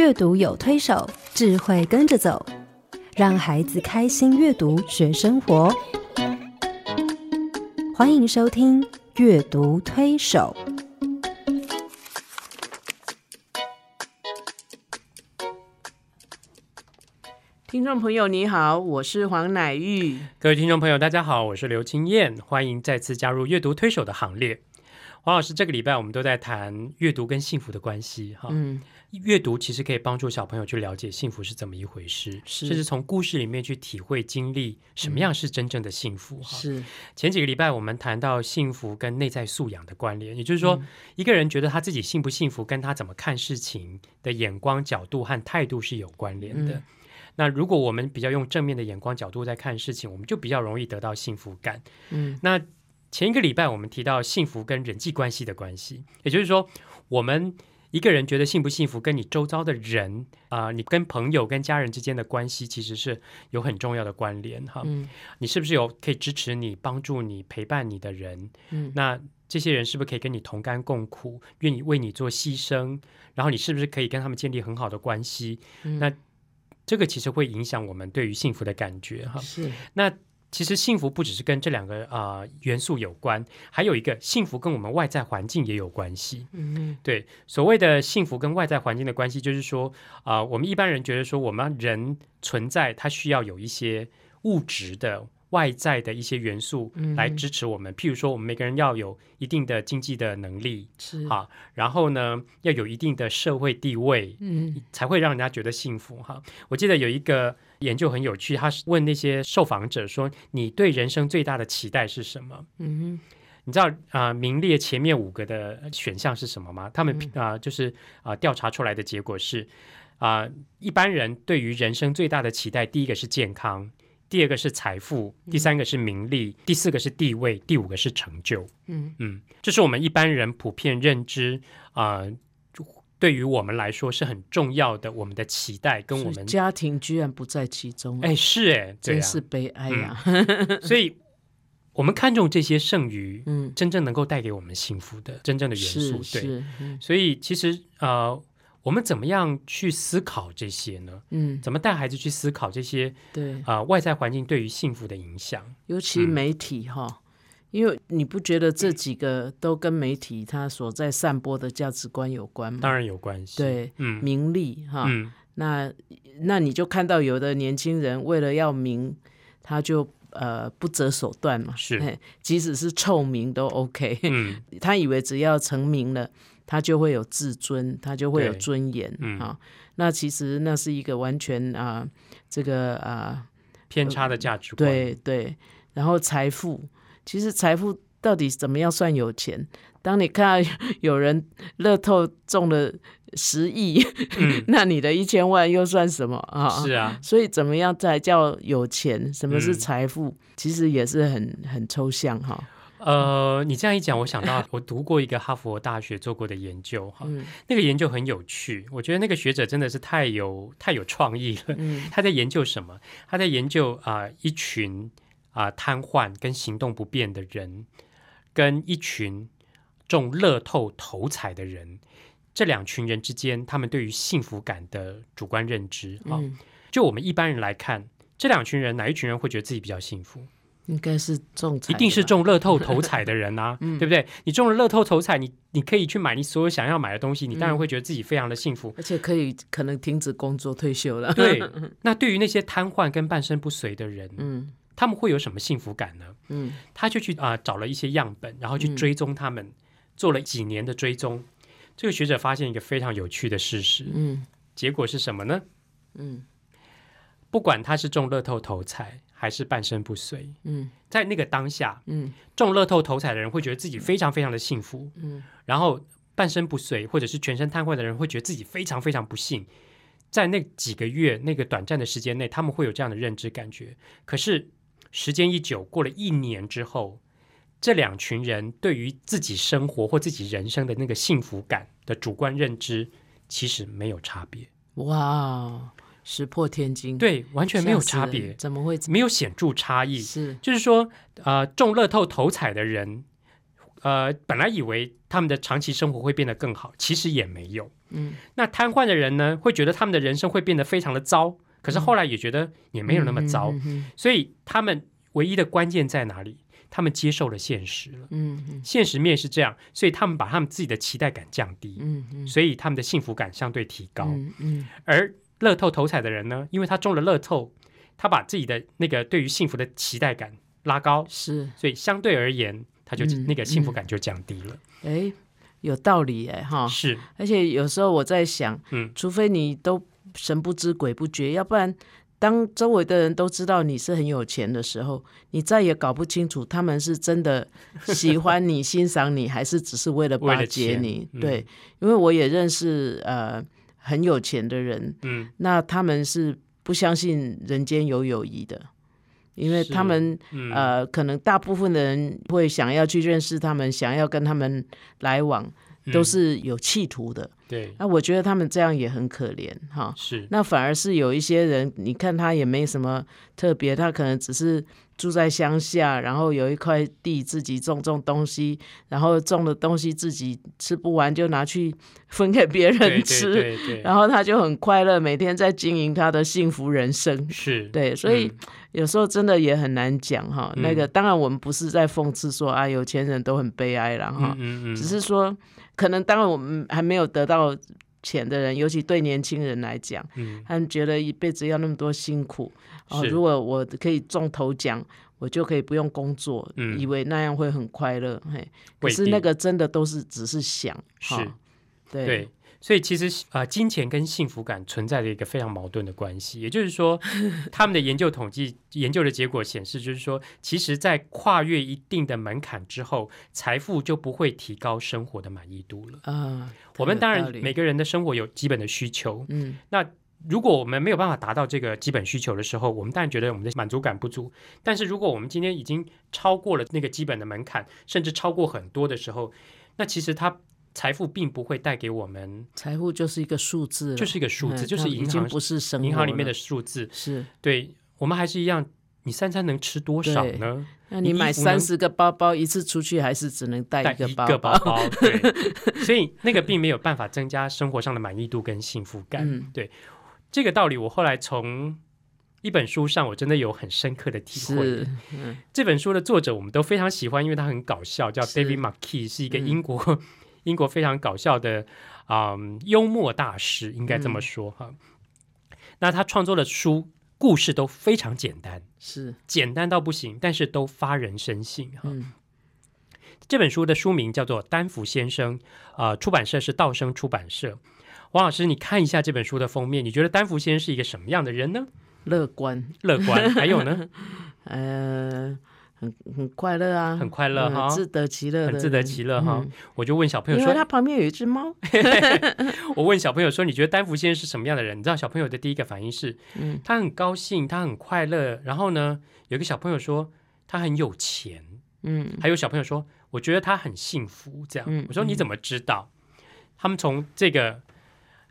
阅读有推手，智慧跟着走，让孩子开心阅读学生活。欢迎收听《阅读推手》。听众朋友，你好，我是黄乃玉。各位听众朋友，大家好，我是刘青燕，欢迎再次加入阅读推手的行列。黄老师，这个礼拜我们都在谈阅读跟幸福的关系，哈，嗯，阅读其实可以帮助小朋友去了解幸福是怎么一回事，是甚至从故事里面去体会经历什么样是真正的幸福，哈。是前几个礼拜我们谈到幸福跟内在素养的关联，也就是说，嗯一个人觉得他自己幸不幸福，跟他怎么看事情的眼光、角度和态度是有关联的。嗯那如果我们比较用正面的眼光角度在看事情，我们就比较容易得到幸福感。嗯那前一个礼拜我们提到幸福跟人际关系的关系，也就是说，我们一个人觉得幸不幸福，跟你周遭的人啊、你跟朋友、跟家人之间的关系，其实是有很重要的关联哈。嗯你是不是有可以支持你、帮助你、陪伴你的人？嗯那这些人是不是可以跟你同甘共苦，愿意为你做牺牲？然后你是不是可以跟他们建立很好的关系？嗯那这个其实会影响我们对于幸福的感觉哈。是那其实幸福不只是跟这两个啊、呃元素有关，还有一个幸福跟我们外在环境也有关系。嗯对，所谓的幸福跟外在环境的关系，就是说啊、我们一般人觉得说，我们人存在，它需要有一些物质的外在的一些元素嗯来支持我们。譬如说，我们每个人要有一定的经济的能力，是哈，然后呢，要有一定的社会地位，嗯才会让人家觉得幸福哈。我记得有一个研究很有趣，他是问那些受访者说：“你对人生最大的期待是什么？”嗯你知道啊、名列前面五个的选项是什么吗？他们啊、就是啊、调查出来的结果是啊、一般人对于人生最大的期待，第一个是健康，第二个是财富，第三个是名利，第四个是地位，第五个是成就。嗯。嗯，这是我们一般人普遍认知啊、就对于我们来说是很重要的，我们的期待跟我们家庭居然不在其中，哎是哎，真是悲哀呀。所以我们看重这些剩余，嗯，真正能够带给我们幸福的真正的元素，对。所以其实呃，我们怎么样去思考这些呢？嗯怎么带孩子去思考这些对，啊、呃外在环境对于幸福的影响？尤其嗯媒体哈。因为你不觉得这几个都跟媒体它所在散播的价值观有关吗？当然有关系。，对，嗯名利哈，嗯，那那你就看到有的年轻人为了要名，他就呃不择手段嘛，是即使是臭名都 OK，嗯 他以为只要成名了，他就会有自尊，他就会有尊严嗯啊、那其实那是一个完全啊、这个啊、偏差的价值观。对对，然后财富，其实财富到底怎么样算有钱？当你看到有人乐透中了十亿，嗯 那你的一千万又算什么啊？是啊，所以怎么样才叫有钱？什么是嗯财富？其实也是很很抽象哈。呃，你这样一讲，我想到我读过一个哈佛大学做过的研究哈，嗯那个研究很有趣，我觉得那个学者真的是太有 太有创意了。嗯他在研究什么？他在研究啊、一群啊、瘫痪跟行动不便的人，跟一群中乐透头彩的人，这两群人之间，他们对于幸福感的主观认知啊、嗯，就我们一般人来看，这两群人哪一群人会觉得自己比较幸福？应该是中彩，一定是中乐透头彩的人啊，嗯 对不对？你中了乐透头彩，你你可以去买你所有想要买的东西，你当然嗯会觉得自己非常的幸福。而且可以可能停止工作退休了。对，那对于那些瘫痪跟半身不遂的人，嗯他们会有什么幸福感呢？嗯他就去啊、找了一些样本，然后去嗯追踪他们，做了几年的追踪。这个学者发现一个非常有趣的事实，嗯结果是什么呢？嗯不管他是中乐透头彩还是半身不遂，嗯在那个当下，嗯中乐透头彩的人会觉得自己非常非常的幸福，嗯然后半身不遂或者是全身瘫痪的人会觉得自己非常非常不幸。在那几个月那个短暂的时间内，他们会有这样的认知感觉。可是时间一久，过了一年之后，这两群人对于自己生活或自己人生的那个幸福感的主观认知，其实没有差别。哇，石破天惊，，对，完全没有差别，怎么会没有显著差异。是就是说，呃，中乐透头彩的人呃，本来以为他们的长期生活会变得更好，其实也没有。嗯，那瘫痪的人呢，会觉得他们的人生会变得非常的糟，可是后来也觉得也没有那么糟，所以他们唯一的关键在哪里？他们接受了现实了，嗯嗯现实面是这样，所以他们把他们自己的期待感降低，嗯嗯所以他们的幸福感相对提高。嗯嗯而乐透头彩的人呢，因为他中了乐透，他把自己的那个对于幸福的期待感拉高，是，所以相对而言，他就、嗯那个幸福感就降低了。哎，有道理哎哈。是，而且有时候我在想，嗯除非你都神不知鬼不觉，要不然当周围的人都知道你是很有钱的时候，你再也搞不清楚他们是真的喜欢你、欣赏你，还是只是为了巴结你。嗯对，因为我也认识呃很有钱的人，嗯，那他们是不相信人间有友谊的。因为他们嗯呃，可能大部分的人会想要去认识他们，想要跟他们来往，都嗯是有企图的。对，那我觉得他们这样也很可怜哈。是，那反而是有一些人，你看他也没什么特别，他可能只是住在乡下，然后有一块地自己种种东西，然后种的东西自己吃不完就拿去分给别人吃，对 对，然后他就很快乐，每天在经营他的幸福人生。是，对，所以嗯。有时候真的也很难讲哈。嗯。那个当然我们不是在讽刺说啊有钱人都很悲哀了哈，嗯嗯嗯，只是说可能当然我们还没有得到钱的人，尤其对年轻人来讲，嗯。他们觉得一辈子要那么多辛苦哦。是。如果我可以中头奖，我就可以不用工作，嗯。以为那样会很快乐。嘿，可是那个真的都是只是想，是。对，所以其实呃，金钱跟幸福感存在着一个非常矛盾的关系。也就是说，他们的研究统计研究的结果显示，就是说，其实，在跨越一定的门槛之后，财富就不会提高生活的满意度了。啊，我们当然每个人的生活有基本的需求，嗯那如果我们没有办法达到这个基本需求的时候，我们当然觉得我们的满足感不足。但是如果我们今天已经超过了那个基本的门槛，甚至超过很多的时候，那其实它财富并不会带给我们，财富就是一个数字，就是一个数字，嗯就是银行不是生银行里面的了数字。是。对我们还是一样，你三餐能吃多少呢？那你买三十个包包，一次出去还是只能带带一个包包包，对，所以那个并没有办法增加生活上的满意度跟幸福感。嗯对，这个道理我后来从一本书上，我真的有很深刻的体会。这本书的作者我们都非常喜欢，因为他很搞笑，叫是 David McKee，是一个嗯英国、英国非常搞笑的啊、幽默大师，应该这嗯么说哈。那他创作的书故事都非常简单，是，简单到不行，但是都发人深省哈。嗯这本书的书名叫做《丹福先生》，啊、出版社是道生出版社。王老师，你看一下这本书的封面，你觉得丹福先生是一个什么样的人呢？乐观，乐观，还有呢，呃，很很快乐啊，很快乐嗯哈自得其乐，很自得其乐哈。嗯我就问小朋友说因为，他旁边有一只猫，我问小朋友说，你觉得丹福先生是什么样的人？你知道小朋友的第一个反应是，嗯他很高兴，他很快乐。然后呢，有一个小朋友说他很有钱，嗯还有小朋友说，我觉得他很幸福。这样，嗯我说你怎么知道？他们从这个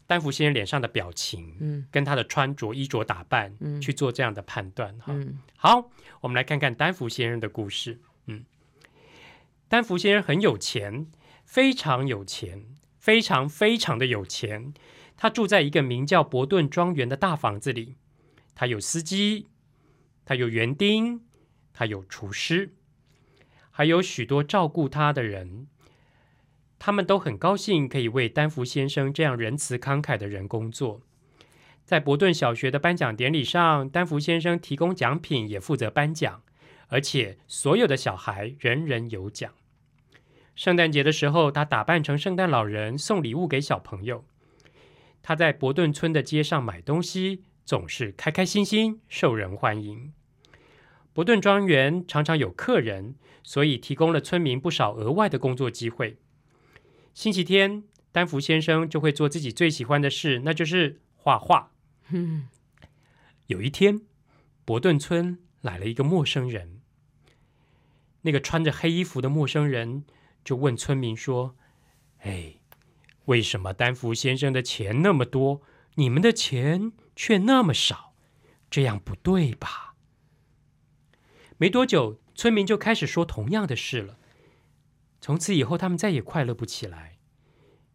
丹福先生脸上的表情，嗯跟他的穿着、衣着打扮，嗯去做这样的判断。哈，嗯好，我们来看看丹福先生的故事。嗯，丹福先生很有钱，非常有钱，非常非常的有钱。他住在一个名叫伯顿庄园的大房子里，他有司机，他有园丁，他有厨师，还有许多照顾他的人。他们都很高兴可以为丹福先生这样仁慈慷慨的人工作。在伯顿小学的颁奖典礼上，丹福先生提供奖品，也负责颁奖，而且所有的小孩人人有奖。圣诞节的时候，他打扮成圣诞老人，送礼物给小朋友。他在伯顿村的街上买东西，总是开开心心，受人欢迎。伯顿庄园常常有客人，所以提供了村民不少额外的工作机会。星期天，丹福先生就会做自己最喜欢的事，那就是画画。嗯有一天，伯顿村来了一个陌生人。那个穿着黑衣服的陌生人就问村民说：“哎，为什么丹福先生的钱那么多，你们的钱却那么少？这样不对吧？”没多久，村民就开始说同样的事了。从此以后，他们再也快乐不起来。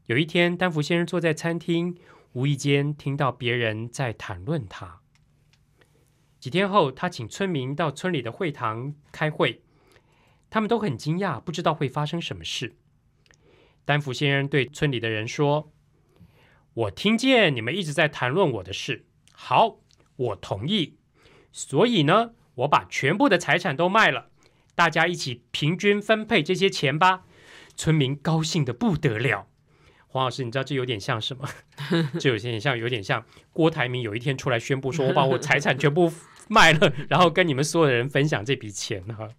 有一天，丹福先生坐在餐厅，无意间听到别人在谈论他。几天后，他请村民到村里的会堂开会，他们都很惊讶，不知道会发生什么事。丹福先生对村里的人说：“我听见你们一直在谈论我的事，好，我同意。所以呢，我把全部的财产都卖了，大家一起平均分配这些钱吧。”村民高兴的不得了。黄老师，你知道这有点像什么？这有点像，有点像郭台铭有一天出来宣布说：“我把我财产全部卖了，然后跟你们所有的人分享这笔钱。”哈，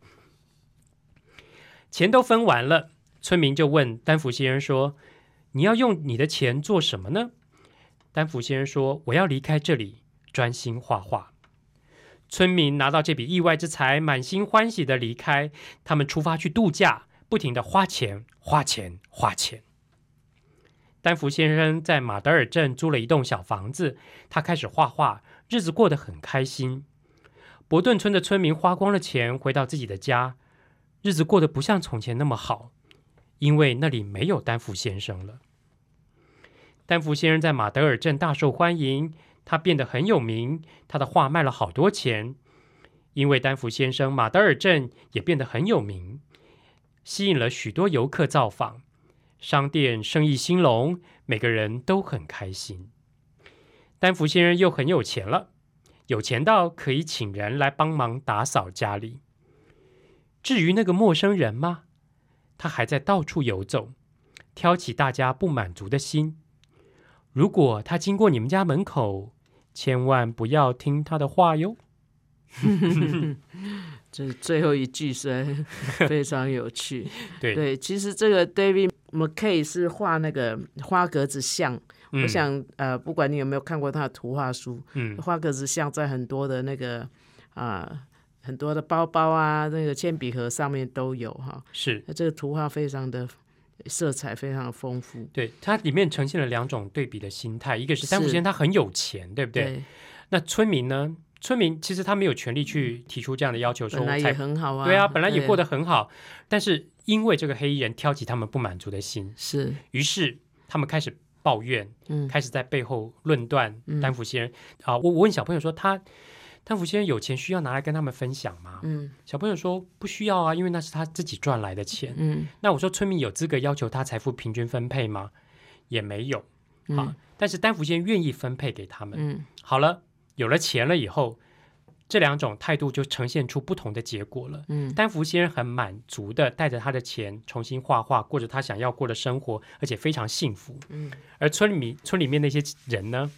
钱都分完了。村民就问丹福先生说：“你要用你的钱做什么呢？”丹福先生说：“我要离开这里，专心画画。”村民拿到这笔意外之财，满心欢喜的离开。他们出发去度假，不停的花钱、花钱、花钱。丹福先生在马德尔镇租了一栋小房子，他开始画画，日子过得很开心。伯顿村的村民花光了钱，回到自己的家，日子过得不像从前那么好。因为那里没有丹福先生了。丹福先生在马德尔镇大受欢迎，他变得很有名，他的画卖了好多钱。因为丹福先生，马德尔镇也变得很有名，吸引了许多游客造访，商店生意兴隆，每个人都很开心。丹福先生又很有钱了，有钱到可以请人来帮忙打扫家里。至于那个陌生人吗？他还在到处游走，挑起大家不满足的心。如果他经过你们家门口，千万不要听他的话哟。这最后一句是 非常有趣。对对，其实这个 David McKay 是画那个花格子像。我想呃，不管你有没有看过他的图画书，嗯，花格子像在很多的那个啊。很多的包包啊，那个铅笔盒上面都有哈。是，那这个图画非常的色彩非常的丰富。对，它里面呈现了两种对比的心态，一个是丹福先生他很有钱，对不对？那村民呢？村民其实他没有权利去提出这样的要求，说本来也很好啊。对啊，本来也过得很好，但是因为这个黑衣人挑起他们不满足的心，是，于是他们开始抱怨，嗯，开始在背后论断丹福先生。啊，我我问小朋友说他。丹福先生有钱需要拿来跟他们分享吗？嗯，小朋友说不需要啊，因为那是他自己赚来的钱。嗯，那我说村民有资格要求他财富平均分配吗？也没有啊。但是丹福先生愿意分配给他们。嗯，好了，有了钱了以后，这两种态度就呈现出不同的结果了。嗯，丹福先生很满足的带着他的钱重新画画，过着他想要过的生活，而且非常幸福。嗯，而村里面村里面那些人呢？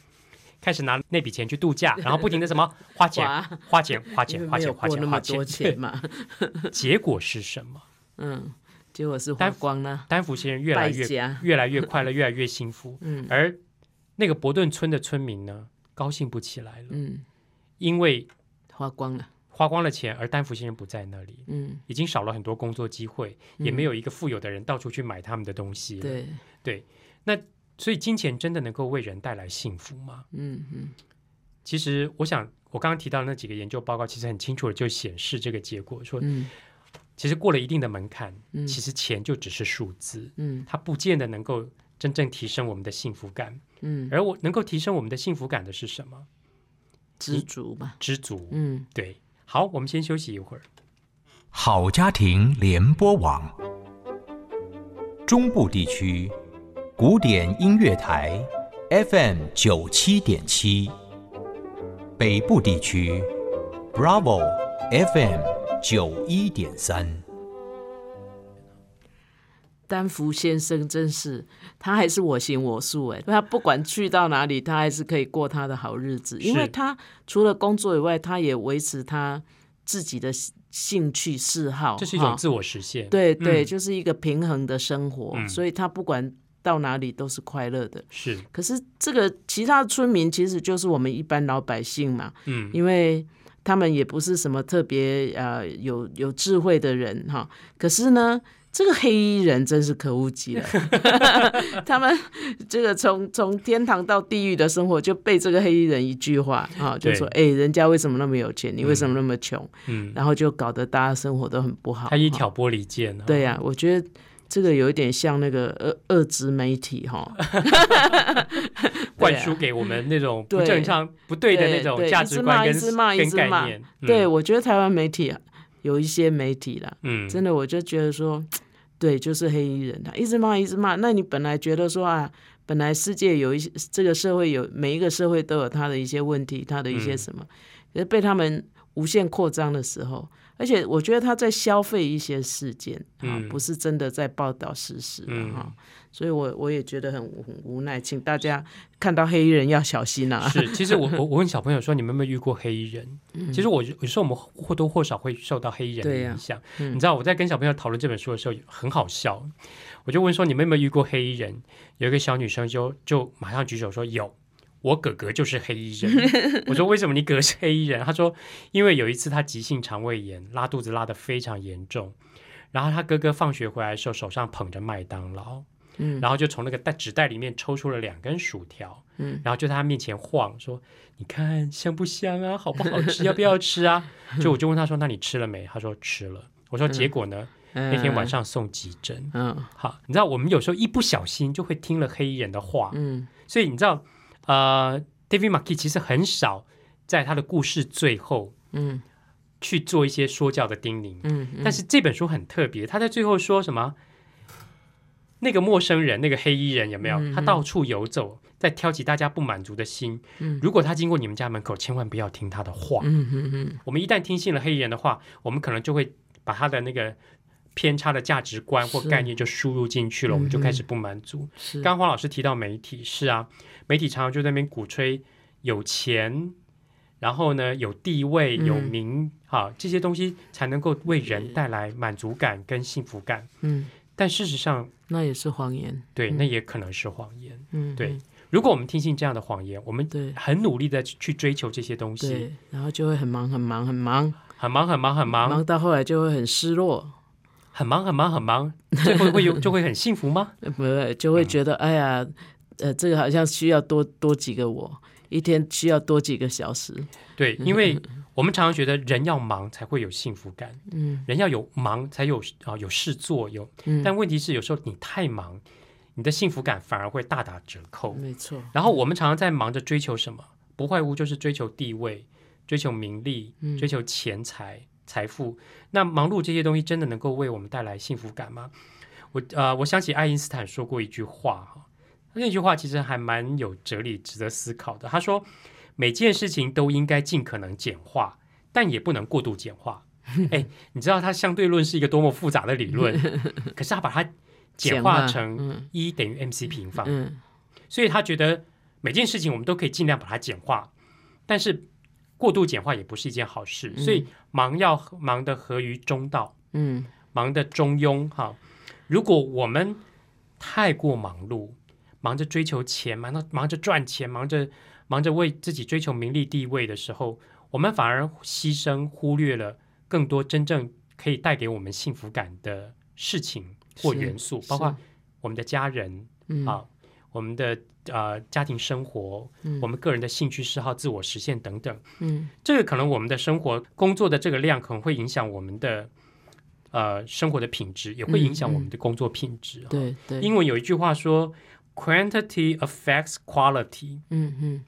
开始拿那笔钱去度假，然后不停的什么花钱、花钱、花钱、花钱、花钱、花钱嘛。结果是什么？嗯，结果是花光了。丹福先生越来越越来越快乐，越来越幸福。嗯，而那个伯顿村的村民呢，高兴不起来了。嗯，因为花光了，花光了钱，而丹福先生不在那里。嗯，已经少了很多工作机会，也没有一个富有的人到处去买他们的东西。对对，那。所以，金钱真的能够为人带来幸福吗？嗯嗯。其实，我想，我刚刚提到那几个研究报告，其实很清楚的就显示这个结果，说，其实过了一定的门槛，嗯其实钱就只是数字，嗯，它不见得能够真正提升我们的幸福感，嗯。而我能够提升我们的幸福感的是什么？知足吧，知足。嗯，对。好，我们先休息一会儿。好家庭联播网，中部地区。古典音乐台，FM 九七点七；北部地区，Bravo FM 九一点三。丹福先生真是，他还是我行我素哎，他不管去到哪里，他还是可以过他的好日子，因为他除了工作以外，他也维持他自己的兴趣嗜好，这是一种自我实现。对对，就是一个平衡的生活，所以他不管。到哪里都是快乐的，是。可是这个其他村民其实就是我们一般老百姓嘛，嗯，因为他们也不是什么特别呃有有智慧的人哈。可是呢，这个黑衣人真是可恶极了，他们这个从从天堂到地狱的生活就被这个黑衣人一句话哈，就说哎，人家为什么那么有钱，你为什么那么穷？嗯，然后就搞得大家生活都很不好。他一挑拨离间，对呀，我觉得。这个有一点像那个二二职媒体哈，灌输给我们那种不正常、不对的那种价值观一直骂一跟直骂。概念。对，嗯我觉得台湾媒体有一些媒体啦，嗯，真的我就觉得说，对，就是黑衣人，他一直骂一直骂。那你本来觉得说啊，本来世界有一些这个社会有每一个社会都有它的一些问题，它的一些嗯。什么，可是被他们无限扩张的时候，而且我觉得他在消费一些事件啊，嗯不是真的在报道事实啊。所以我我也觉得很很无奈，请大家看到黑衣人要小心啊！是，其实我 我我问小朋友说，你们有没有遇过黑衣人？嗯其实我有时候我们或多或少会受到黑衣人的影响。嗯你知道我在跟小朋友讨论这本书的时候很好笑，我就问说你们有没有遇过黑衣人？有一个小女生就就马上举手说有。我哥哥就是黑衣人，我说为什么你哥哥是黑衣人？他说因为有一次他急性肠胃炎，拉肚子拉得非常严重，然后他哥哥放学回来的时候手上捧着麦当劳，嗯然后就从那个袋纸袋里面抽出了两根薯条，嗯然后就在他面前晃，说：“你看香不香啊？好不好吃？要不要吃啊？” 就我就问他说：“那你吃了没？”他说：“吃了。”我说：“结果呢？那天晚，上送急诊。嗯好，你知道我们有时候一不小心就会听了黑衣人的话，嗯所以你知道，呃，David Marquis 其实很少在他的故事最后嗯去做一些说教的叮咛，嗯嗯，但是这本书很特别，他在最后说什么？那个陌生人，那个黑衣人有没有？嗯他到处游走，在挑起大家不满足的心。嗯如果他经过你们家门口，千万不要听他的话。嗯嗯嗯我们一旦听信了黑衣人的话，我们可能就会把他的那个偏差的价值观或概念就输入进去了，我们就开始不满足。是。刚刚黄老师提到媒体，是啊，媒体常常就在那边鼓吹有钱，然后呢有地位、嗯。有名，哈、这些东西才能够为人带来满足感跟幸福感。嗯，但事实上，那也是谎言。对，嗯。那也可能是谎言。嗯，对嗯。如果我们听信这样的谎言，我们对。很努力的去追求这些东西，对，然后就会很忙很忙很忙，很忙很忙很忙，忙到后来就会很失落，很忙很忙很忙，最后会有 就会很幸福吗？呃不就会觉得哎呀，呃，这个好像需要多多几个我，一天需要多几个小时。对，因为我们常常觉得人要忙才会有幸福感，嗯人要有忙才有啊有事做有，嗯，但问题是有时候你太忙，你的幸福感反而会大打折扣。没错。然后我们常常在忙着追求什么，不外乎就是追求地位、追求名利、嗯追求钱财、财富。那忙碌这些东西真的能够为我们带来幸福感吗？我呃，我想起爱因斯坦说过一句话哈，那句话其实还蛮有哲理，值得思考的。他说，每件事情都应该尽可能简化，但也不能过度简化。哎，你知道它相对论是一个多么复杂的理论，可是他把它简化成嗯一等于 mc 平方。嗯所以他觉得每件事情我们都可以尽量把它简化，但是过度简化也不是一件好事。嗯所以忙要忙的合于中道，嗯忙的中庸哈。如果我们太过忙碌，忙着追求钱，忙着忙着赚钱，忙着忙着为自己追求名利地位的时候，我们反而牺牲忽略了更多真正可以带给我们幸福感的事情或元素，包括我们的家人，嗯啊，我们的呃家庭生活，嗯。我们个人的兴趣嗜好、自我实现等等，嗯。这个可能我们的生活工作的这个量可能会影响我们的呃生活的品质，也会影响我们的工作品质。对对，英文有一句话说：“quantity affects quality”，嗯嗯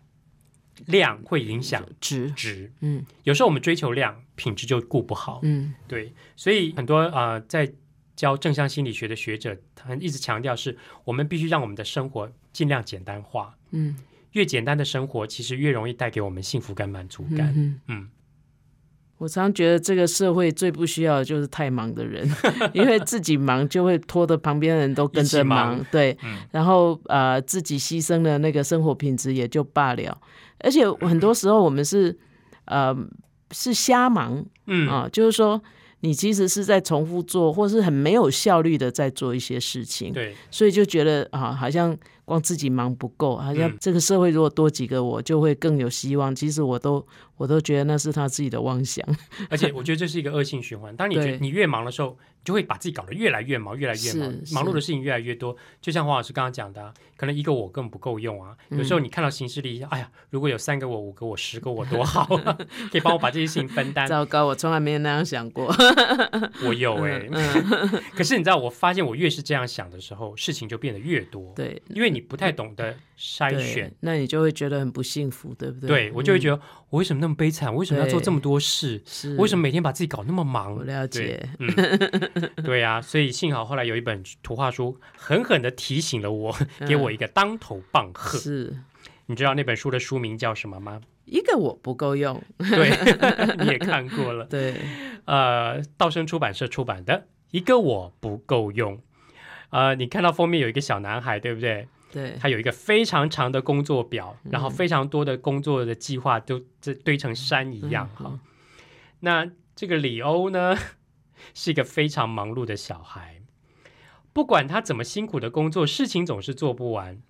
量会影响值。质。嗯。有时候我们追求量，品质就顾不好。嗯。对，所以很多呃在教正向心理学的学者，他一直强调是我们必须让我们的生活尽量简单化。嗯越简单的生活，其实越容易带给我们幸福感、满足感。嗯嗯我常觉得这个社会最不需要的就是太忙的人，因为自己忙就会拖得旁边的人都跟着忙，忙对，嗯然后呃自己牺牲了那个生活品质也就罢了，而且很多时候我们是呃是瞎忙嗯啊，就是说你其实是在重复做，或是很没有效率的在做一些事情，对，所以就觉得啊，好像光自己忙不够，好像嗯这个社会如果多几个我，就会更有希望。其实我都我都觉得那是他自己的妄想。而且我觉得这是一个恶性循环。当你觉得你越忙的时候，就就会把自己搞得越来越忙，越来越忙，忙碌的事情越来越多。就像黄老师刚刚讲的啊、可能一个我根本不够用啊。有时候你看到行事历，哎呀，如果有三个我、五个我、十个我多好啊，可以帮我把这些事情分担。糟糕，我从来没有那样想过。我有哎、嗯 可是你知道，我发现我越是这样想的时候，事情就变得越多。对，因为你不太懂得筛选，，那你就会觉得很不幸福，对不对？对我就会觉得得我为什么那么悲惨？我为什么要做这么多事？是为什么每天把自己搞那么忙？我了对解，嗯，对呀、所以幸好后来有一本图画书，狠狠的提醒了我，给我一个当头棒喝。嗯是你知道那本书的书名叫什么吗？一个我不够用，对，你也看过了。对，呃，道生出版社出版的《一个我不够用》。呃，你看到封面有一个小男孩，对不对？对，他有一个非常长的工作表，然后非常多的工作的计划都这堆成山一样哈、嗯嗯那这个李欧呢，是一个非常忙碌的小孩，不管他怎么辛苦的工作，事情总是做不完。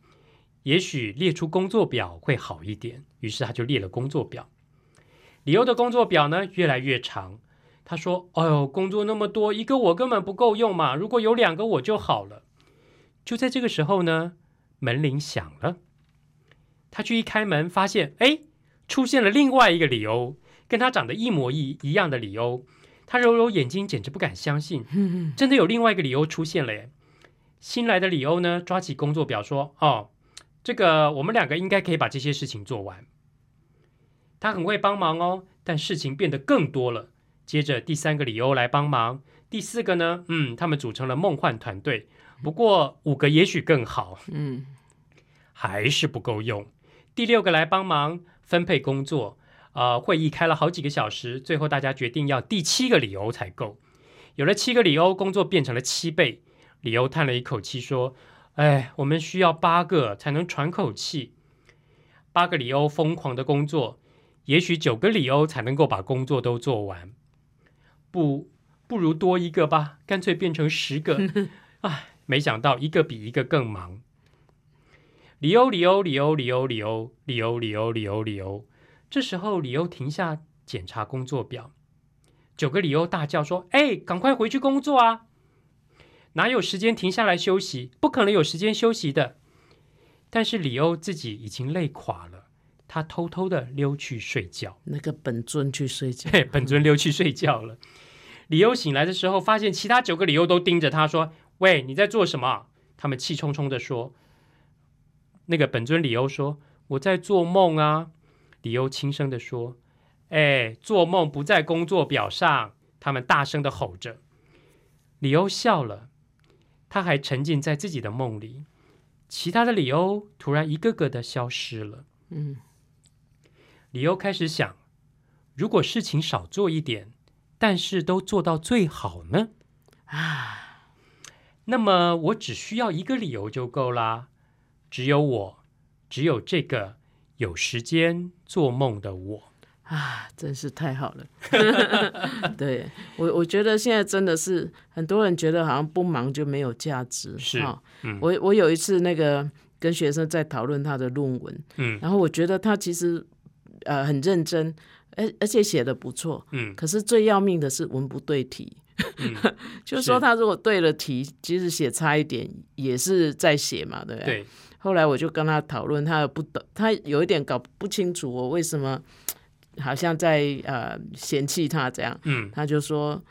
也许列出工作表会好一点，于是他就列了工作表。李欧的工作表呢越来越长，他说：“哎呦，工作那么多，一个我根本不够用嘛，如果有两个我就好了。”就在这个时候呢，门铃响了。他去一开门，发现哎，出现了另外一个李欧，跟他长得一模一一样的李欧。他揉揉眼睛，简直不敢相信，真的有另外一个理由出现了耶！新来的李欧呢，抓起工作表说：“哦，这个我们两个应该可以把这些事情做完。”他很会帮忙哦，但事情变得更多了。接着第三个李欧来帮忙，第四个呢，嗯，他们组成了梦幻团队。不过五个也许更好，嗯，还是不够用。第六个来帮忙分配工作，呃，会议开了好几个小时，最后大家决定要第七个理由才够。有了七个理由，工作变成了七倍。李欧叹了一口气说：“哎，我们需要八个才能喘口气。八个理由疯狂的工作，也许九个理由才能够把工作都做完。不，不如多一个吧，干脆变成十个。哎，没想到一个比一个更忙。里欧，里欧，里欧，里欧，里欧，里欧，里欧，里欧，里欧。这时候，里欧停下检查工作表，九个里欧大叫说：“哎，赶快回去工作啊！哪有时间停下来休息？不可能有时间休息的。”但是里欧自己已经累垮了，他偷偷的溜去睡觉。那个本尊去睡觉，嘿，本尊溜去睡觉了。李欧醒来的时候，发现其他九个李欧都盯着他说：“喂，你在做什么？”他们气冲冲的说：“那个本尊李欧说，我在做梦啊。”李欧轻声的说：“哎，做梦不在工作表上。”他们大声的吼着。李欧笑了，他还沉浸在自己的梦里。其他的李欧突然一个个的消失了。嗯，李欧开始想，如果事情少做一点，但是都做到最好呢？啊，那么我只需要一个理由就够啦。只有我，只有这个有时间做梦的我。啊，真是太好了。对我，我觉得现在真的是很多人觉得好像不忙就没有价值。是哈嗯我我有一次那个跟学生在讨论他的论文，嗯然后我觉得他其实呃很认真，而而且写的不错。嗯可是最要命的是文不对题，嗯，就是说他如果对了题，即使写差一点也是在写嘛，对不对？对，后来我就跟他讨论，他不懂，他有一点搞不清楚我为什么好像在呃嫌弃他这样，嗯。他就说。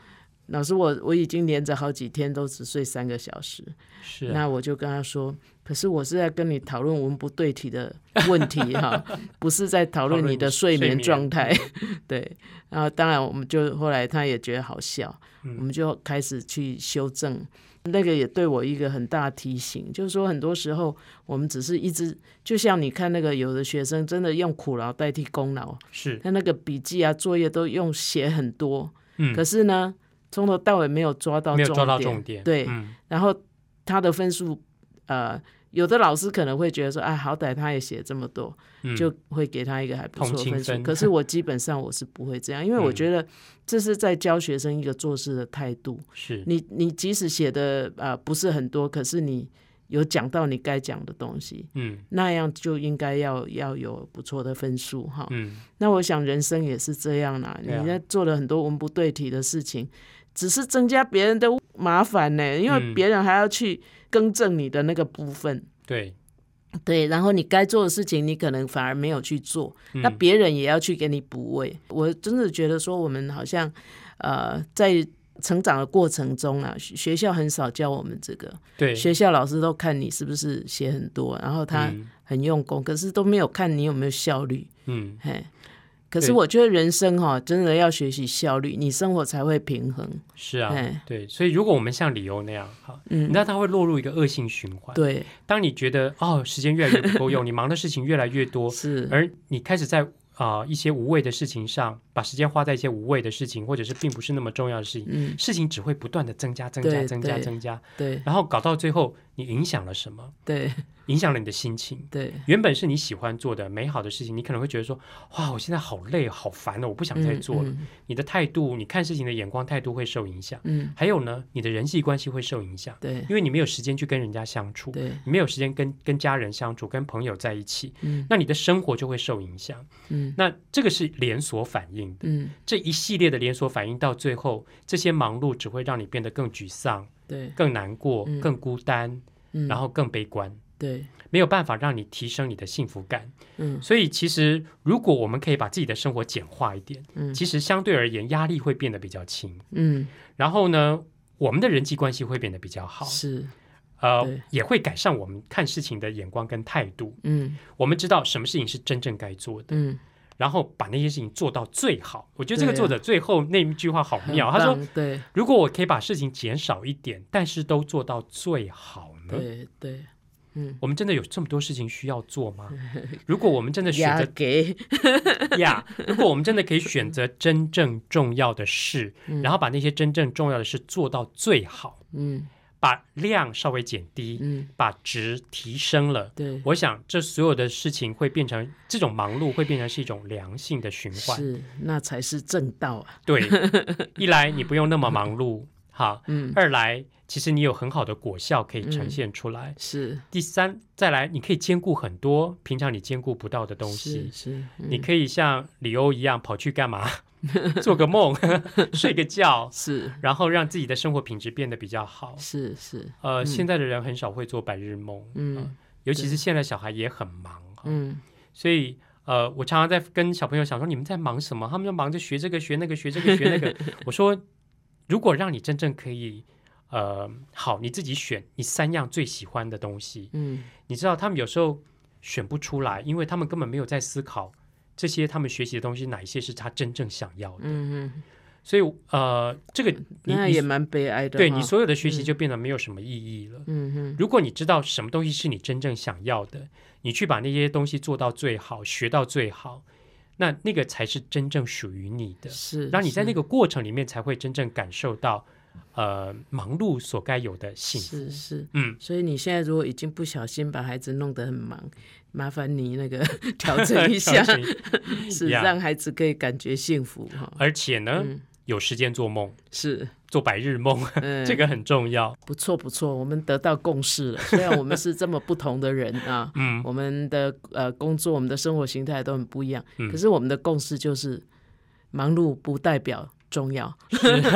老师我，我已经连着好几天都只睡三个小时，是啊。那我就跟他说，可是我是在跟你讨论文不对题的问题哈，不是在讨论你的睡眠。状态。对，然后当然我们就后来他也觉得好笑，嗯。我们就开始去修正。那个也对我一个很大的提醒，就是说很多时候我们只是一直，就像你看那个有的学生真的用苦劳代替功劳，是，他那个笔记啊作业都用写很多，嗯，可是呢从头到尾没有抓到没有抓到重点，对，嗯。然后他的分数，呃，有的老师可能会觉得说，哎，好歹他也写这么多，嗯就会给他一个还不错的分数。分可是我基本上我是不会这样，因为我嗯觉得这是在教学生一个做事的态度。是，你你即使写的呃不是很多，可是你有讲到你该讲的东西，嗯那样就应该要要有不错的分数哈。嗯那我想人生也是这样啦，你在做了很多文不对题的事情，只是增加别人的麻烦呢，因为嗯别人还要去更正你的那个部分。对，对，然后你该做的事情，你可能反而没有去做，嗯。那别人也要去给你补位。我真的觉得说，我们好像呃，在成长的过程中啊，学学校很少教我们这个，对，学校老师都看你是不是写很多，然后他嗯。很用功，可是都没有看你有没有效率。嗯，嘿，可是我觉得人生哈、真的要学习效率，你生活才会平衡。是啊哎，对，所以如果我们像理由那样，哈，你嗯知，道他会落入一个恶性循环。，对，当你觉得哦时间越来越不够用，你忙的事情越来越多，是，而你开始在啊、一些无谓的事情上，把时间花在一些无谓的事情，或者是并不是那么重要的事情，嗯，事情只会不断的增加、增加、增加、增加，对。然后搞到最后，你影响了什么？对 影响了你的心情。对，原本是你喜欢做的美好的事情，你可能会觉得说：“哇，我现在好累、好烦哦，我不想再做了。嗯你的态度、你看事情的眼光、态度会受影响。嗯，还有呢，你的人际关系会受影响，对因为你没有时间去跟人家相处，对，你没有时间跟跟家人相处、跟朋友在一起，嗯那你的生活就会受影响。嗯那这个是连锁反应的，嗯，这一系列的连锁反应到最后，这些忙碌只会让你变得更沮丧、对，更难过、嗯。更孤单，嗯，然后更悲观。对，没有办法让你提升你的幸福感，嗯。所以其实如果我们可以把自己的生活简化一点，嗯。其实相对而言压力会变得比较轻，嗯，然后呢，我们的人际关系会变得比较好，是，呃，也会改善我们看事情的眼光跟态度。嗯。我们知道什么事情是真正该做的，嗯，然后把那些事情做到最好。我觉得这个作者最后那一句话好妙，他说：“对如果我可以把事情减少一点，但是都做到最好呢？”对对，嗯，我们真的有这么多事情需要做吗？如果我们真的选择压给，呀如果我们真的可以选择真正重要的事，然后把那些真正重要的事做到最好，嗯把量稍微减低，嗯，把值提升了，对，我想这所有的事情会变成这种忙碌，会变成是一种良性的循环。是，那才是正道啊。对，一来你不用那么忙碌，好，嗯，二来其实你有很好的果效可以呈现出来。是第三，再来你可以兼顾很多平常你兼顾不到的东西是。是，你可以像李欧一样跑去干嘛？做个梦，睡个觉，是。然后让自己的生活品质变得比较好。是是，呃，嗯。现在的人很少会做白日梦，嗯。呃尤其是现在小孩也很忙，嗯。所以呃，我常常在跟小朋友讲说，你们在忙什么？他们就忙着学这个学那个学这个学那个。我说，如果让你真正可以呃好，你自己选你三样最喜欢的东西，嗯。你知道他们有时候选不出来，因为他们根本没有在思考这些他们学习的东西哪一些是他真正想要的。嗯嗯，所以呃，这个你也蛮悲哀的。对你所有的学习嗯就变得没有什么意义了。嗯嗯如果你知道什么东西是你真正想要的，你去把那些东西做到最好，学到最好，那那个才是真正属于你的。是，让你在那个个过程里面才会真正感受到，呃，忙碌所该有的幸福。是是，嗯，所以你现在如果已经不小心把孩子弄得很忙，麻烦你那个 调整一下，是呀。让孩子可以感觉幸福哈。而且呢，嗯。有时间做梦，是，做白日梦，嗯，这个很重要。不错不错，我们得到共识了。虽然我们是这么不同的人啊，嗯，我们的呃工作、我们的生活形态都很不一样，嗯。可是我们的共识就是，忙碌不代表重要，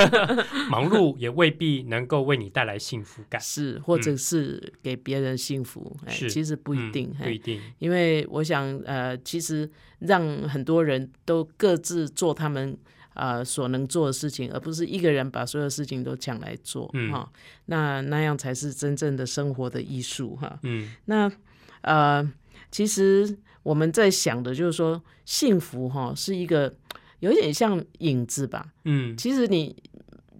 忙碌也未必能够为你带来幸福感，是或者是给别人幸福，哎，是。其实不一嗯定，嘿。不一定。因为我想，呃，其实让很多人都各自做他们呃所能做的事情，而不是一个人把所有事情都抢来做，嗯。哈，那那样才是真正的生活的艺术，哈。嗯。那呃，其实我们在想的就是说，幸福哈是一个有一点像影子吧。嗯其实你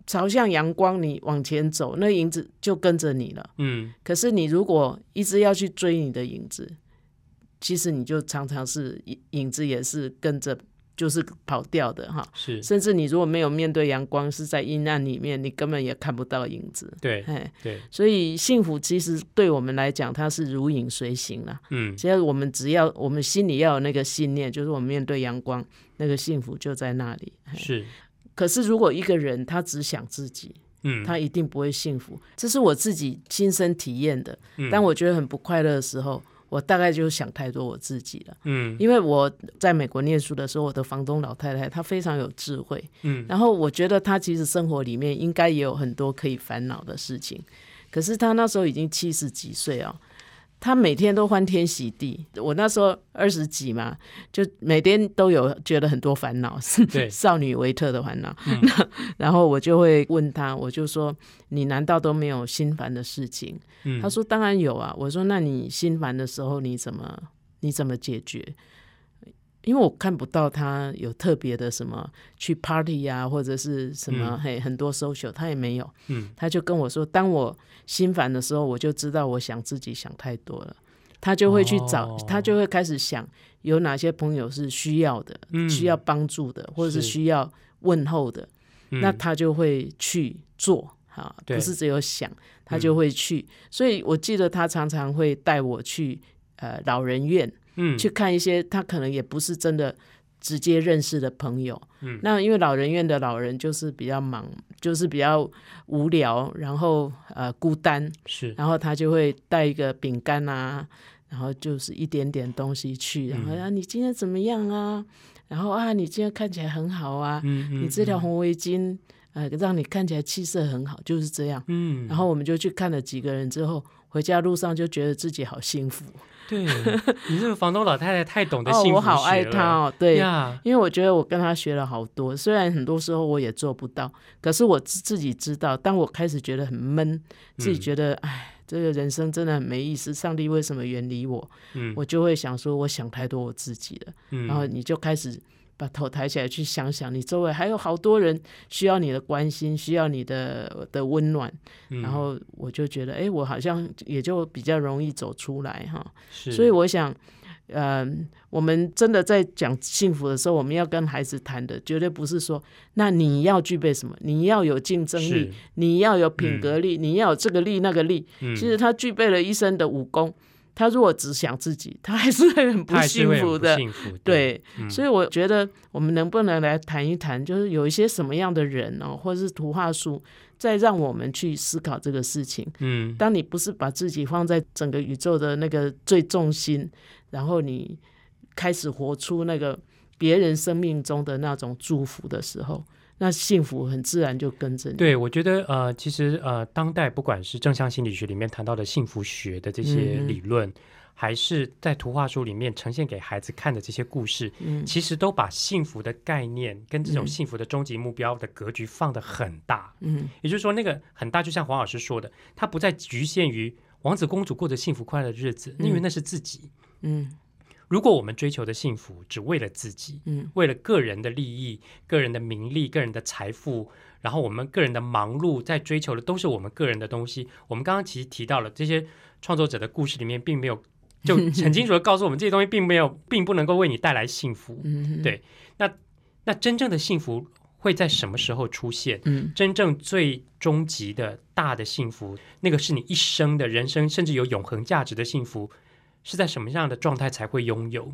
朝向阳光，你往前走，那影子就跟着你了。嗯可是你如果一直要去追你的影子，其实你就常常是影影子也是跟着就是跑掉的哈。是甚至你如果没有面对阳光，是在阴暗里面，你根本也看不到影子。对哎，对，所以幸福其实对我们来讲，它是如影随形啦。嗯只要我们只要我们心里要有那个信念，就是我们面对阳光，那个幸福就在那里。哎是可是如果一个人他只想自己，嗯他一定不会幸福。这是我自己亲身体验的。嗯当我觉得很不快乐的时候，我大概就想太多我自己了。嗯。因为我在美国念书的时候，我的房东老太太她非常有智慧，嗯。然后我觉得她其实生活里面应该也有很多可以烦恼的事情，可是她那时候已经七十几岁哦，她每天都欢天喜地。我那时候二十几嘛，就每天都有觉得很多烦恼，是 少女维特的烦恼。然后我就会问他，我就说：“你难道都没有心烦的事情？”嗯他说：“当然有啊。”我说：“那你心烦的时候你怎么你怎么解决？”因为我看不到他有特别的什么去 party 啊，或者是什么、嗯嘿很多 social，他也没有。嗯他就跟我说，当我心烦的时候，我就知道我想自己想太多了。他就会去找，哦他就会开始想有哪些朋友是需要的，嗯需要帮助的，或者是是需要问候的，嗯那他就会去做。哈，不是只有想，他就会去。所以我记得他常常会带我去呃老人院，嗯。去看一些他可能也不是真的直接认识的朋友。嗯。那因为老人院的老人就是比较忙，就是比较无聊，然后呃孤单，是。然后他就会带一个饼干啊，然后就是一点点东西去，然后嗯啊你今天怎么样啊？然后啊你今天看起来很好啊，嗯嗯。你这条红围巾呃让你看起来气色很好，就是这样。嗯，然后我们就去看了几个人之后，回家路上就觉得自己好幸福。对你这个房东老太太太懂得哦，幸福我好爱她哦，对，呀，因为我觉得我跟她学了好多，虽然很多时候我也做不到，可是我自自己知道，当我开始觉得很闷，自己嗯觉得哎，这个人生真的很没意思，上帝为什么远离我？嗯我就会想说，我想太多我自己了，嗯然后你就开始把头抬起来去想想，你周围还有好多人需要你的关心，需要你的的温暖，嗯。然后我就觉得，哎，我好像也就比较容易走出来哈。是。所以我想，呃，我们真的在讲幸福的时候，我们要跟孩子谈的，绝对不是说，那你要具备什么，你要有竞争力，你要有品格力，你要有这个力那个力。嗯。其实他具备了一身的武功，他如果只想自己，他还是会很不幸福的。幸福对，嗯所以我觉得我们能不能来谈一谈，就是有一些什么样的人哦，或者是图画书，再让我们去思考这个事情。嗯当你不是把自己放在整个宇宙的那个最重心，然后你开始活出那个别人生命中的那种祝福的时候，那幸福很自然就跟着你。对，我觉得呃，其实呃，当代不管是正向心理学里面谈到的幸福学的这些理论，还是在图画书里面呈现给孩子看的这些故事，嗯其实都把幸福的概念跟这种嗯幸福的终极目标的格局放得很大。嗯也就是说，那个很大，就像黄老师说的，它不再局限于王子公主过着幸福快乐的日子，因为那是自己。嗯如果我们追求的幸福只为了自己，嗯为了个人的利益、个人的名利、个人的财富，然后我们个人的忙碌，在追求的都是我们个人的东西。我们刚刚其实提到了这些创作者的故事里面，并没有 就很清楚的告诉我们，这些东西并没有，并不能够为你带来幸福。嗯，对那那真正的幸福会在什么时候出现？嗯真正最终极的大的幸福，那个是你一生的人生，甚至有永恒价值的幸福，是在什么样的状态才会拥有？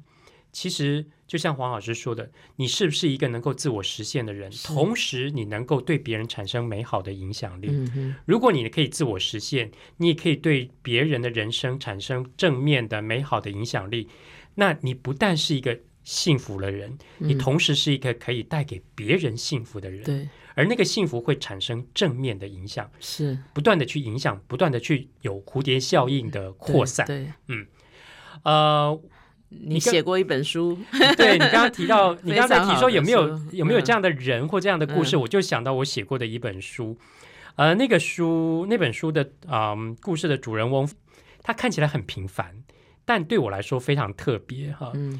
其实就像黄老师说的，你是不是一个能够自我实现的人，同时你能够对别人产生美好的影响力？嗯如果你可以自我实现，你也可以对别人的人生产生正面的美好的影响力，那你不但是一个幸福的人，你嗯同时是一个可以带给别人幸福的人。对而那个幸福会产生正面的影响，是不断的去影响，不断的去有蝴蝶效应的扩散。对，呃，你写过一本书，对你刚刚提到，你刚才提说有没有有没有嗯这样的人或这样的故事，嗯我就想到我写过的一本书。呃，那个书那本书的啊、嗯故事的主人翁，他看起来很平凡，但对我来说非常特别哈。嗯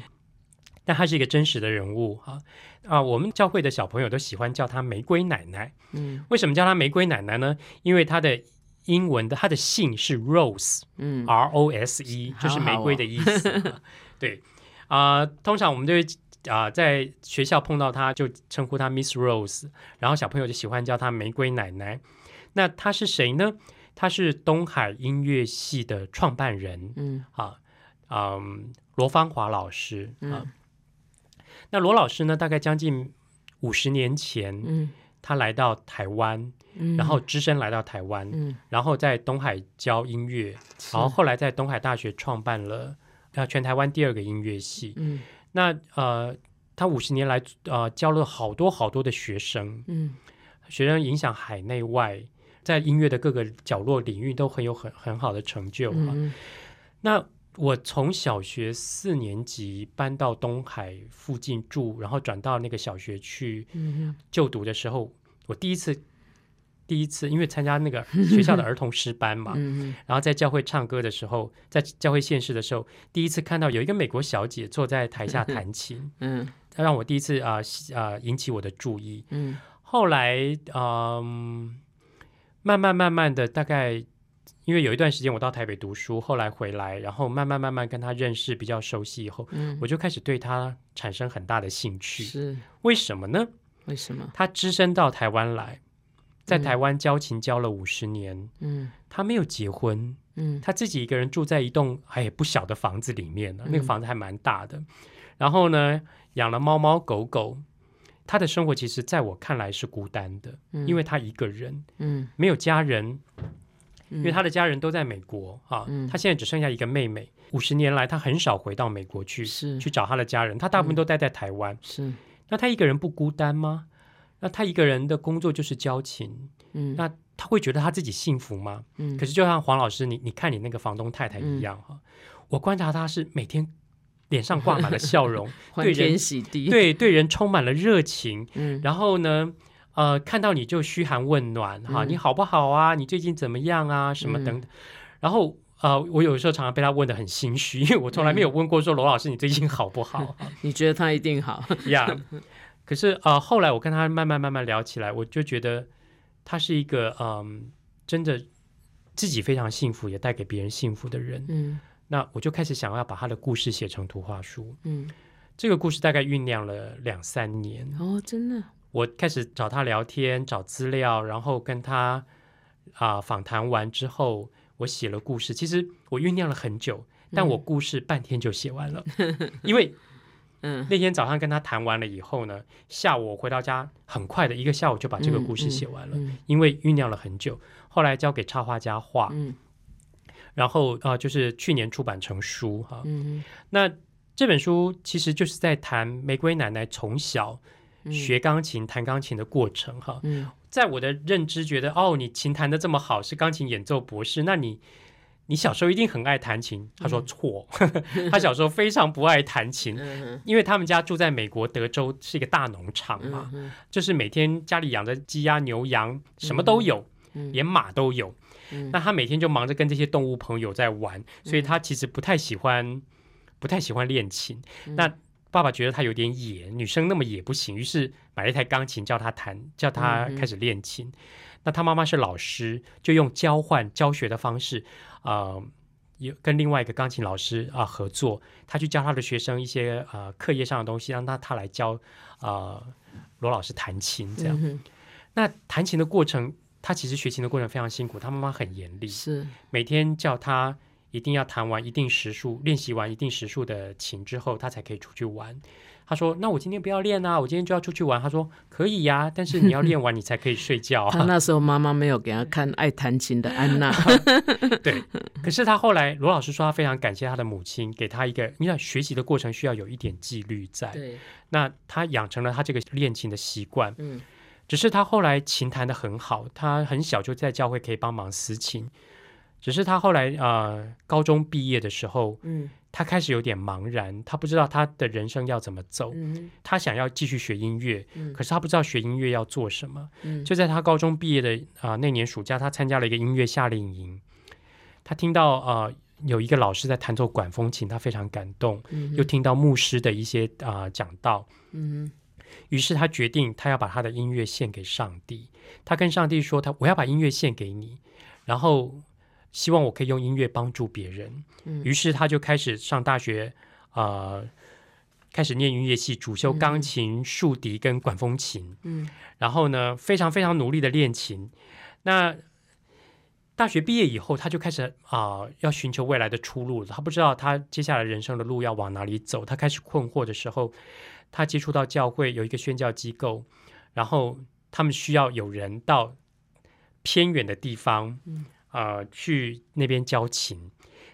但他是一个真实的人物哈啊，我们教会的小朋友都喜欢叫他玫瑰奶奶。嗯为什么叫他玫瑰奶奶呢？因为他的英文的他的姓是 Rose，R 嗯 O S E，就是玫瑰的意思。对啊、通常我们都会啊、在学校碰到他就称呼他 Miss Rose，然后小朋友就喜欢叫他玫瑰奶奶。那他是谁呢？他是东海音乐系的创办人嗯啊，嗯，罗芳华老师啊。嗯那罗老师呢，大概将近五十年前，嗯他来到台湾，嗯，然后只身来到台湾，嗯，然后在东海教音乐，然后后来在东海大学创办了呃全台湾第二个音乐系。嗯。那呃，他五十年来呃教了好多好多的学生，嗯。学生影响海内外，在音乐的各个角落领域都很有很很好的成就啊。嗯。那我从小学四年级搬到东海附近住，然后转到那个小学去嗯就读的时候，我第一次第一次因为参加那个学校的儿童诗班嘛，嗯然后在教会唱歌的时候，在教会献诗的时候，第一次看到有一个美国小姐坐在台下弹琴，嗯。让我第一次啊啊、引起我的注意。嗯。后来嗯，慢慢慢慢的，大概因为有一段时间我到台北读书，后来回来，然后慢慢慢慢跟他认识，比较熟悉以后，嗯，我就开始对他产生很大的兴趣。是为什么呢？为什么？他只身到台湾来，在嗯台湾交情交了五十年，嗯他没有结婚，嗯他自己一个人住在一栋哎不小的房子里面呢，那个嗯房子还蛮大的。然后呢，养了猫猫狗狗。他的生活其实在我看来是孤单的，嗯因为他一个人嗯没有家人，因因为他的家人都在美国啊。嗯他现在只剩下一个妹妹。五十年来，他很少回到美国去是去找他的家人，他大部分都待在台湾。是那他一个人不孤单吗？那他一个人的工作就是交情，嗯那他会觉得他自己幸福吗？嗯可是就像黄老师，你你看你那个房东太太一样哈，我观察他是每天脸上挂满了笑容，欢对人天喜地对对人充满了热情，嗯然后呢，呃，看到你就嘘寒问暖哈，嗯你好不好啊？你最近怎么样啊？什么嗯等等，然后。呃，我有时候常常被他问的很心虚，因为我从来没有问过说罗老师你最近好不好 你觉得他一定好 呀。可是呃，后来我跟他慢慢慢慢聊起来，我就觉得他是一个嗯，真的自己非常幸福，也带给别人幸福的人。嗯那我就开始想要把他的故事写成图画书。嗯这个故事大概酝酿了两三年，哦真的我开始找他聊天、找资料，然后跟他啊、访谈完之后，我写了故事。其实我酝酿了很久，但我故事半天就写完了，因为 嗯那天早上跟他谈完了以后呢，下午我回到家，很快的一个下午就把这个故事写完了，嗯因为酝酿了很久。后来交给插画家画，嗯然后啊、呃就是去年出版成书哈。嗯那这本书其实就是在谈玫瑰奶奶从小嗯学钢琴、弹钢琴的过程哈。嗯。在我的认知，觉得哦，你琴弹的这么好，是钢琴演奏博士，那你你小时候一定很爱弹琴。他说错，他小时候非常不爱弹琴，嗯因为他们家住在美国德州，是一个大农场嘛，嗯就是每天家里养着鸡鸭牛羊，什么都有，嗯。连马都有。嗯。那他每天就忙着跟这些动物朋友在玩，所以他其实不太喜欢，不太喜欢练琴。嗯。那爸爸觉得他有点野，女生那么野不行，于是买了一台钢琴叫他弹，叫他开始练琴。那他妈妈是老师，就用交换教学的方式，呃，有跟另外一个钢琴老师啊、合作，他去教他的学生一些呃课业上的东西，让他他来教呃罗老师弹琴这样。嗯那弹琴的过程，他其实学琴的过程非常辛苦，他妈妈很严厉，是每天叫他一定要弹完一定时数，练习完一定时数的琴之后，他才可以出去玩。他说：“那我今天不要练啊，我今天就要出去玩。”他说：“可以呀、但是你要练完你才可以睡觉他啊。那时候妈妈没有给他看爱弹琴的安娜，” 对。可是他后来，罗老师说他非常感谢他的母亲，给他一个，你想学习的过程需要有一点纪律在。对，那他养成了他这个练琴的习惯。嗯只是他后来琴弹得很好，他很小就在教会可以帮忙私琴。只是他后来呃高中毕业的时候，嗯他开始有点茫然，他不知道他的人生要怎么走。嗯他想要继续学音乐，嗯可是他不知道学音乐要做什么。嗯就在他高中毕业的啊、呃那年暑假，他参加了一个音乐夏令营，他听到呃有一个老师在弹奏管风琴，他非常感动，嗯又听到牧师的一些啊、呃讲道，嗯于是他决定他要把他的音乐献给上帝。他跟上帝说：“他我要把音乐献给你，然后希望我可以用音乐帮助别人。嗯于是他就开始上大学，呃，开始念音乐系，主修钢琴、竖笛跟管风琴。嗯然后呢，非常非常努力的练琴。那大学毕业以后，他就开始啊、要寻求未来的出路了。他不知道他接下来人生的路要往哪里走。他开始困惑的时候，他接触到教会有一个宣教机构，然后他们需要有人到偏远的地方，嗯呃，去那边交情。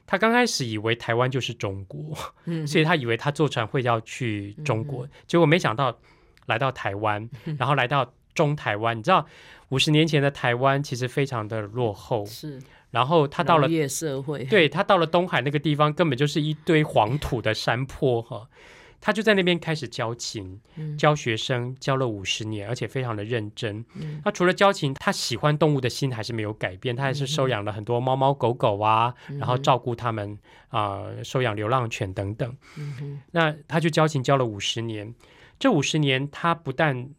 他刚开始以为台湾就是中国，嗯所以他以为他坐船会要去中国，结果没想到来到台湾，然后来到中台湾。你知道，五十年前的台湾其实非常的落后，是然后他到了农业社会，对他到了东海那个地方，根本就是一堆黄土的山坡哈。他就在那边开始教琴，嗯。教学生，教了五十年，而且非常的认真。嗯。他除了教琴，他喜欢动物的心还是没有改变，他还是收养了很多猫猫狗狗啊，嗯。然后照顾他们啊、呃收养流浪犬等等。嗯那他就教琴教了五十年，这五十年他不但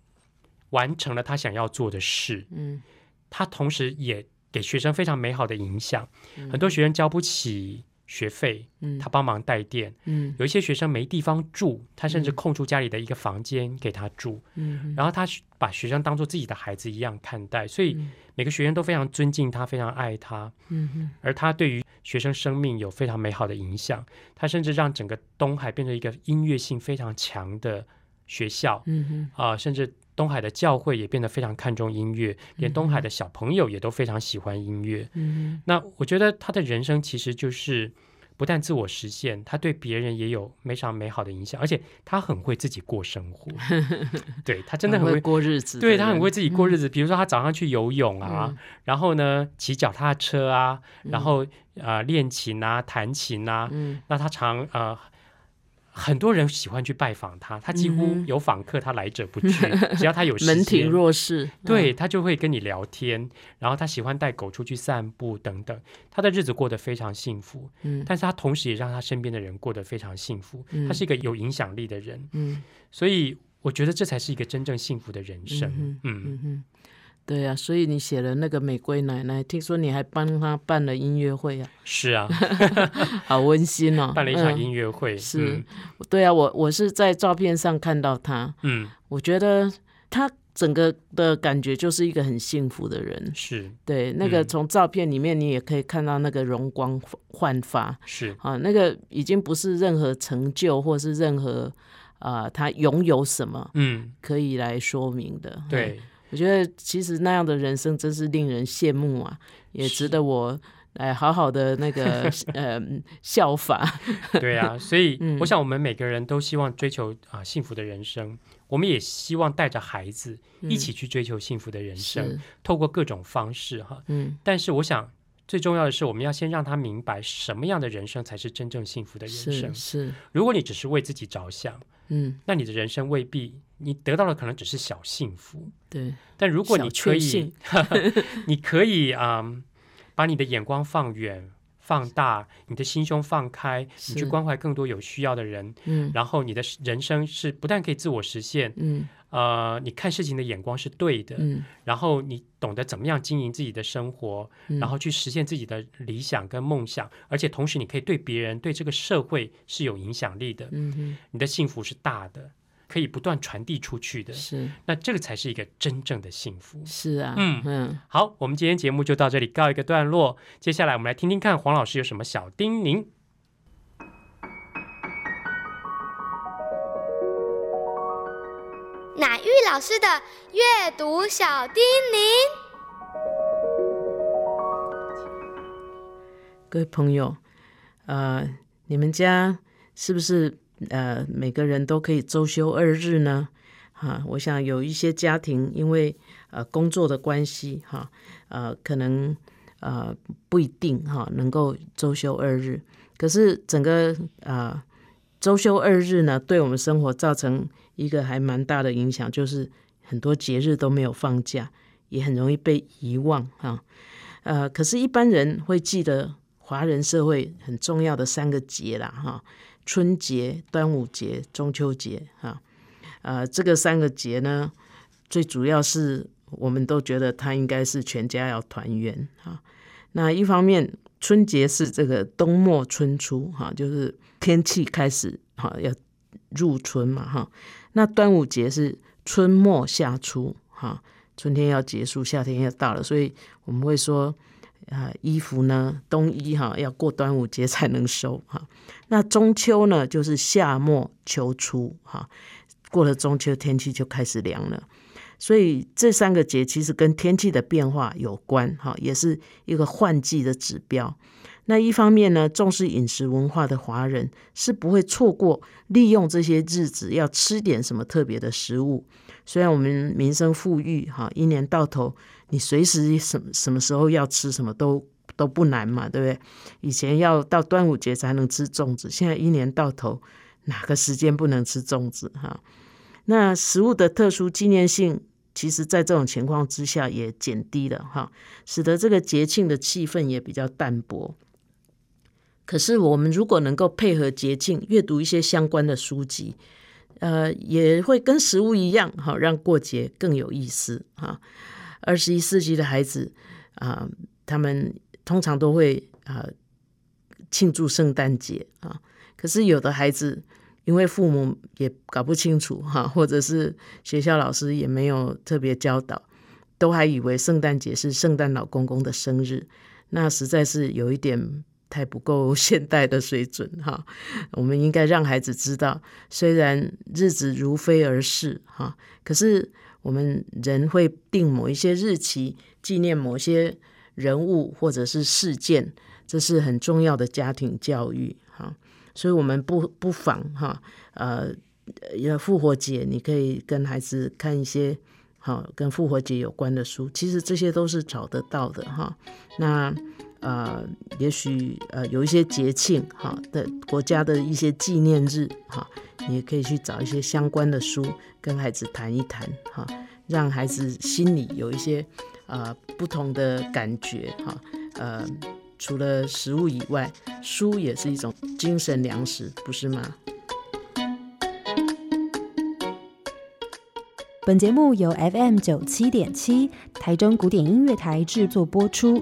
完成了他想要做的事，嗯。他同时也给学生非常美好的影响。嗯。很多学生交不起学费，嗯。他帮忙带电；嗯。有一些学生没地方住，他甚至空出家里的一个房间给他住。嗯然后他把学生当做自己的孩子一样看待，所以嗯。每个学生都非常尊敬他，非常爱他。嗯哼。而他对于学生生命有非常美好的影响，他甚至让整个东海变成一个音乐性非常强的学校嗯哼。啊、甚至东海的教会也变得非常看重音乐，连东海的小朋友也都非常喜欢音乐。嗯那我觉得他的人生其实就是不但自我实现，他对别人也有非常美好的影响，而且他很会自己过生活。对他，真的很会。过日子，对他很会自己过日子，比如说他早上去游泳啊，嗯然后呢骑脚踏车啊，嗯然后啊、呃练琴啊弹琴啊，嗯那他常呃很多人喜欢去拜访他，他几乎有访客他来者不拒，只要他有时门庭间若市，对他就会跟你聊天，然后他喜欢带狗出去散步等等，他的日子过得非常幸福。嗯。但是他同时也让他身边的人过得非常幸福。嗯。他是一个有影响力的人，嗯。所以我觉得这才是一个真正幸福的人生。嗯嗯对呀、所以你写了那个玫瑰奶奶，听说你还帮她办了音乐会啊，是啊，好温馨哦，办了一场嗯。音乐会。是。对啊，我我是在照片上看到她，嗯，我觉得她整个的感觉就是一个很幸福的人嗯，。是。对，那个嗯从照片里面你也可以看到那个容光焕发是，啊，那个已经不是任何成就或是任何啊他拥有什么嗯，可以来说明的。嗯对，我觉得其实那样的人生真是令人羡慕啊，也值得我来好好的那个 呃效法。对啊，所以嗯我想我们每个人都希望追求啊、幸福的人生，我们也希望带着孩子一起去追求幸福的人生，嗯，透过各种方式哈。嗯，但是我想最重要的是，我们要先让他明白什么样的人生才是真正幸福的人是生。是，如果你只是为自己着想，嗯，那你的人生未必你得到的可能只是小幸福。对，但如果 你可以你可以啊、嗯把你的眼光放远、放大，你的心胸放开，你去关怀更多有需要的人，嗯然后你的人生是不但可以自我实现，嗯呃，你看事情的眼光是对的，嗯然后你懂得怎么样经营自己的生活，嗯然后去实现自己的理想跟梦想，而且同时你可以对别人、对这个社会是有影响力的，嗯哼，你的幸福是大的，可以不断传递出去的，是那这个才是一个真正的幸福。是啊，嗯嗯，好，我们今天节目就到这里告一个段落，接下来我们来听听看黄老师有什么小叮咛。乃玉老师的阅读小叮咛。各位朋友，呃，你们家是不是呃每个人都可以周休二日呢？哈、我想有一些家庭因为呃工作的关系，哈、呃，可能呃不一定哈、能够周休二日。可是整个呃周休二日呢，对我们生活造成一个还蛮大的影响，就是很多节日都没有放假，也很容易被遗忘哈、呃，可是，一般人会记得华人社会很重要的三个节啦，哈，春节、端午节、中秋节，哈，呃，这个三个节呢，最主要是我们都觉得它应该是全家要团圆哈。那一方面，春节是这个冬末春初，哈，就是天气开始哈要入春嘛，哈。那端午节是春末夏初，哈，春天要结束，夏天要到了，所以我们会说。啊，衣服呢，冬衣哈要过端午节才能收哈。那中秋呢，就是夏末秋初哈，过了中秋天气就开始凉了。所以这三个节其实跟天气的变化有关哈，也是一个换季的指标。那一方面呢，重视饮食文化的华人是不会错过利用这些日子要吃点什么特别的食物。虽然我们民生富裕，哈，一年到头你随时什什么时候要吃什么都都不难嘛，对不对？以前要到端午节才能吃粽子，现在一年到头哪个时间不能吃粽子？哈，那食物的特殊纪念性，其实在这种情况之下也减低了，哈，使得这个节庆的气氛也比较淡薄。可是我们如果能够配合节庆，阅读一些相关的书籍。呃，也会跟食物一样，哈，让过节更有意思哈。二十一世纪的孩子啊，他们通常都会啊庆祝圣诞节啊。可是有的孩子因为父母也搞不清楚哈，或者是学校老师也没有特别教导，都还以为圣诞节是圣诞老公公的生日，那实在是有一点。太不够 现代的水准哈，我们应该让孩子知道，虽然日子如飞而逝哈，可是我们人会定某一些日期纪念某些人物或者是事件，这是很重要的家庭教育哈。所以，我们不不妨哈，呃，要复活节，你可以跟孩子看一些好跟复活节有关的书，其实这些都是找得到的哈。那。呃，也许呃有一些节庆哈的国家的一些纪念日哈，你也可以去找一些相关的书跟孩子谈一谈哈，让孩子心里有一些呃不同的感觉哈。呃，除了食物以外，书也是一种精神粮食，不是吗？本节目由 FM 九七点七台中古典音乐台制作播出。